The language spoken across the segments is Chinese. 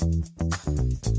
Thank you.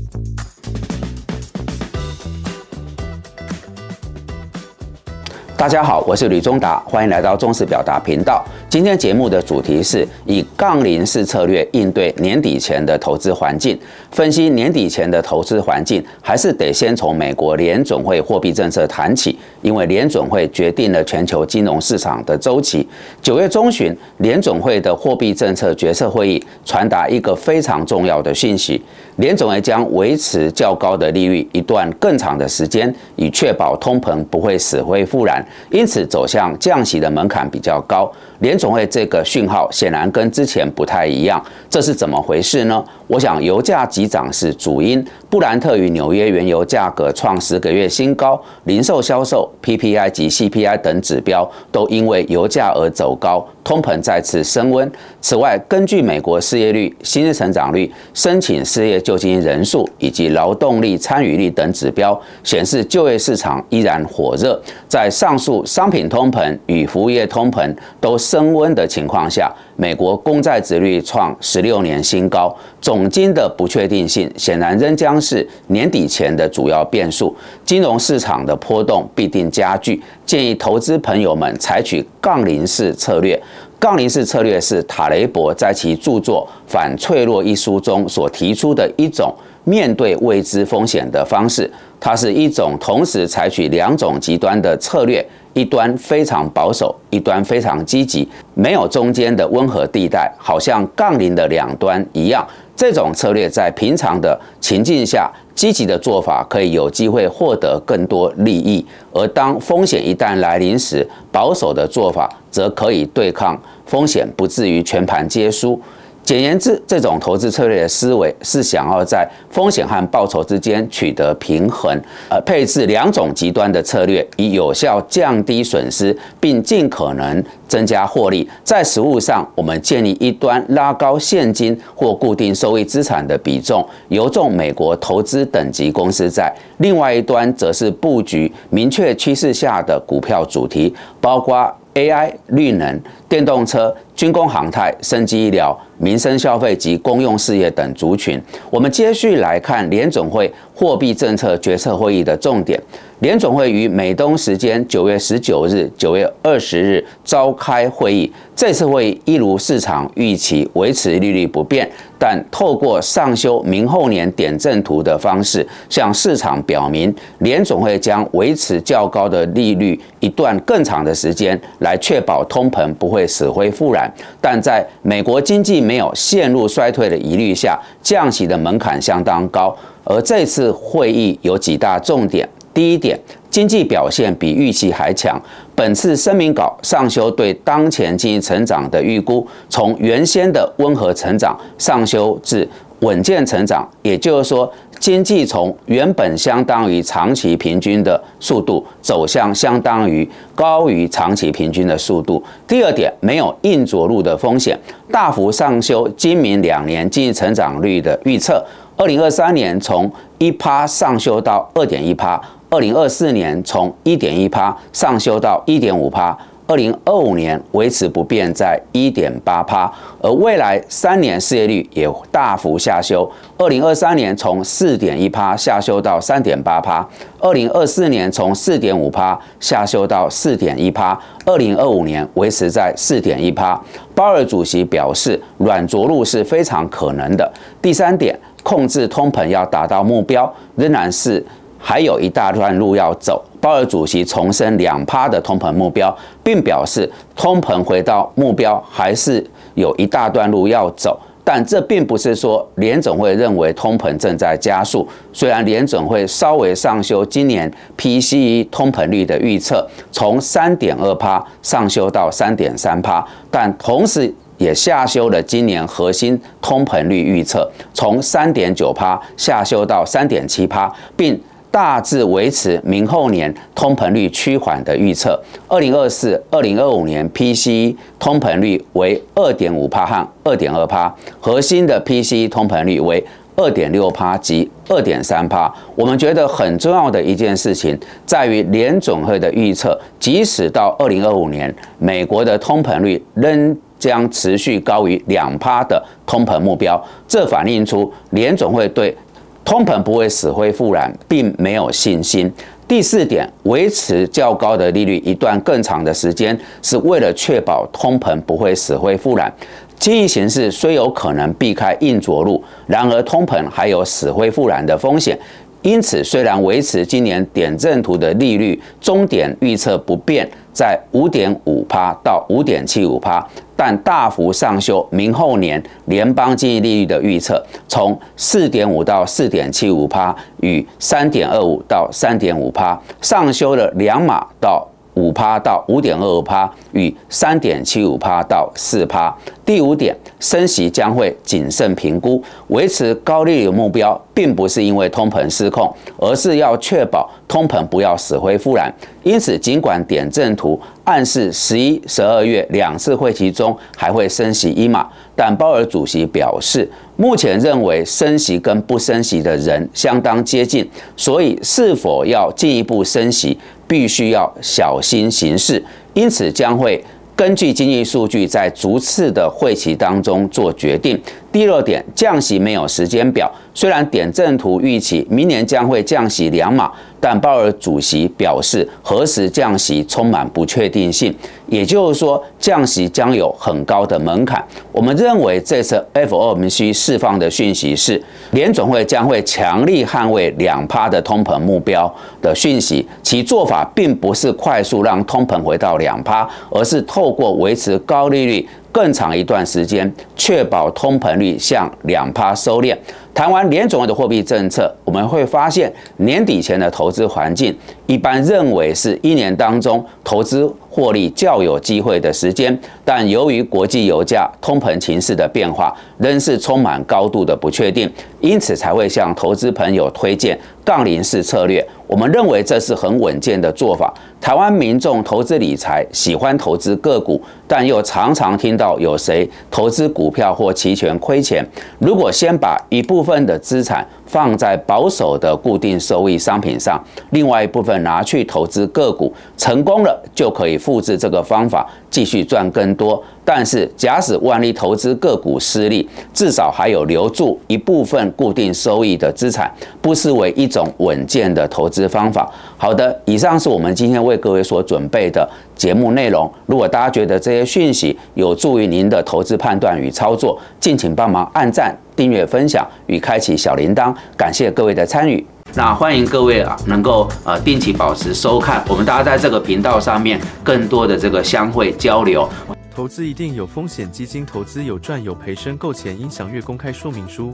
大家好，我是吕中达，欢迎来到中时表达频道。今天节目的主题是以杠铃式策略应对年底前的投资环境。分析年底前的投资环境，还是得先从美国联准会货币政策谈起，因为联准会决定了全球金融市场的周期。九月中旬，联准会的货币政策决策会议传达一个非常重要的讯息：联总会将维持较高的利率一段更长的时间，以确保通膨不会死灰复燃。因此，走向降息的门槛比较高。联总会这个讯号显然跟之前不太一样，这是怎么回事呢？我想油价急涨是主因，布兰特与纽约原油价格创十个月新高，零售销售、PPI 及 CPI 等指标都因为油价而走高，通膨再次升温。此外，根据美国失业率、薪资成长率、申请失业救济人数以及劳动力参与率等指标显示，就业市场依然火热。在上述商品通膨与服务业通膨都升温的情况下，美国公债殖率创十六年新高，总金的不确定性显然仍将是年底前的主要变数，金融市场的波动必定加剧。建议投资朋友们采取杠铃式策略。杠铃式策略是塔雷伯在其著作《反脆弱》一书中所提出的一种面对未知风险的方式。它是一种同时采取两种极端的策略。一端非常保守，一端非常积极，没有中间的温和地带，好像杠铃的两端一样。这种策略在平常的情境下，积极的做法可以有机会获得更多利益；而当风险一旦来临时，保守的做法则可以对抗风险，不至于全盘皆输。简言之，这种投资策略的思维是想要在风险和报酬之间取得平衡，呃，配置两种极端的策略，以有效降低损失，并尽可能增加获利。在实物上，我们建立一端拉高现金或固定收益资产的比重，由重美国投资等级公司债；另外一端则是布局明确趋势下的股票主题，包括。AI、绿能、电动车、军工、航太、生技医疗、民生消费及公用事业等族群。我们接续来看联总会货币政策决策会议的重点。联总会于美东时间九月十九日、九月二十日召开会议。这次会议一如市场预期，维持利率不变，但透过上修明后年点阵图的方式，向市场表明联总会将维持较高的利率一段更长的时间，来确保通膨不会死灰复燃。但在美国经济没没有陷入衰退的疑虑下，降息的门槛相当高。而这次会议有几大重点。第一点，经济表现比预期还强。本次声明稿上修对当前经济成长的预估，从原先的温和成长上修至稳健成长，也就是说，经济从原本相当于长期平均的速度，走向相当于高于长期平均的速度。第二点，没有硬着陆的风险，大幅上修今明两年经济成长率的预测。二零二三年从一趴上修到二点一趴。二零二四年从一点一趴上修到一点五趴，二零二五年维持不变在一点八趴，而未来三年失业率也大幅下修，二零二三年从四点一趴下修到三点八趴，二零二四年从四点五趴下修到四点一趴，二零二五年维持在四点一趴。鲍尔主席表示，软着陆是非常可能的。第三点，控制通膨要达到目标，仍然是。还有一大段路要走。鲍尔主席重申两趴的通膨目标，并表示通膨回到目标还是有一大段路要走。但这并不是说联总会认为通膨正在加速。虽然联总会稍微上修今年 PCE 通膨率的预测，从三点二趴上修到三点三趴，但同时也下修了今年核心通膨率预测，从三点九趴下修到三点七趴，并。大致维持明后年通膨率趋缓的预测。二零二四、二零二五年 PCE 通膨率为二点五帕和二点二帕，核心的 PCE 通膨率为二点六帕及二点三帕。我们觉得很重要的一件事情在于联总会的预测，即使到二零二五年，美国的通膨率仍。将持续高于两趴的通膨目标。这反映出联总会对通膨不会死灰复燃，并没有信心。第四点，维持较高的利率一段更长的时间，是为了确保通膨不会死灰复燃。经济形势虽有可能避开硬着陆，然而通膨还有死灰复燃的风险。因此，虽然维持今年点阵图的利率终点预测不变，在五点五趴到五点七五趴，但大幅上修明后年联邦经济利率的预测，从四点五到四点七五趴与三点二五到三点五趴，上修了两码到。五趴到五点二五趴，与三点七五趴到四趴。第五点，升息将会谨慎评估，维持高利率目标，并不是因为通膨失控，而是要确保通膨不要死灰复燃。因此，尽管点阵图暗示十一、十二月两次会期中还会升息一码，但鲍尔主席表示，目前认为升息跟不升息的人相当接近，所以是否要进一步升息？必须要小心行事，因此将会根据经济数据，在逐次的会期当中做决定。第二点，降息没有时间表。虽然点阵图预期明年将会降息两码，但鲍尔主席表示，何时降息充满不确定性。也就是说，降息将有很高的门槛。我们认为，这次 FOMC 释放的讯息是，联总会将会强力捍卫两趴的通膨目标的讯息。其做法并不是快速让通膨回到两趴，而是透过维持高利率。更长一段时间，确保通膨率向两趴收敛。谈完联总会的货币政策，我们会发现年底前的投资环境，一般认为是一年当中投资获利较有机会的时间。但由于国际油价、通膨情势的变化，仍是充满高度的不确定，因此才会向投资朋友推荐杠铃式策略。我们认为这是很稳健的做法。台湾民众投资理财喜欢投资个股，但又常常听到有谁投资股票或期权亏钱。如果先把一部分的资产放在保守的固定收益商品上，另外一部分拿去投资个股，成功了就可以复制这个方法，继续赚更多。但是，假使万一投资个股失利，至少还有留住一部分固定收益的资产，不失为一种稳健的投资方法。好的，以上是我们今天为各位所准备的节目内容。如果大家觉得这些讯息有助于您的投资判断与操作，敬请帮忙按赞、订阅、分享与开启小铃铛。感谢各位的参与。那欢迎各位啊，能够呃定期保持收看我们大家在这个频道上面更多的这个相会交流。投资一定有风险，基金投资有赚有赔，申购前应详阅公开说明书。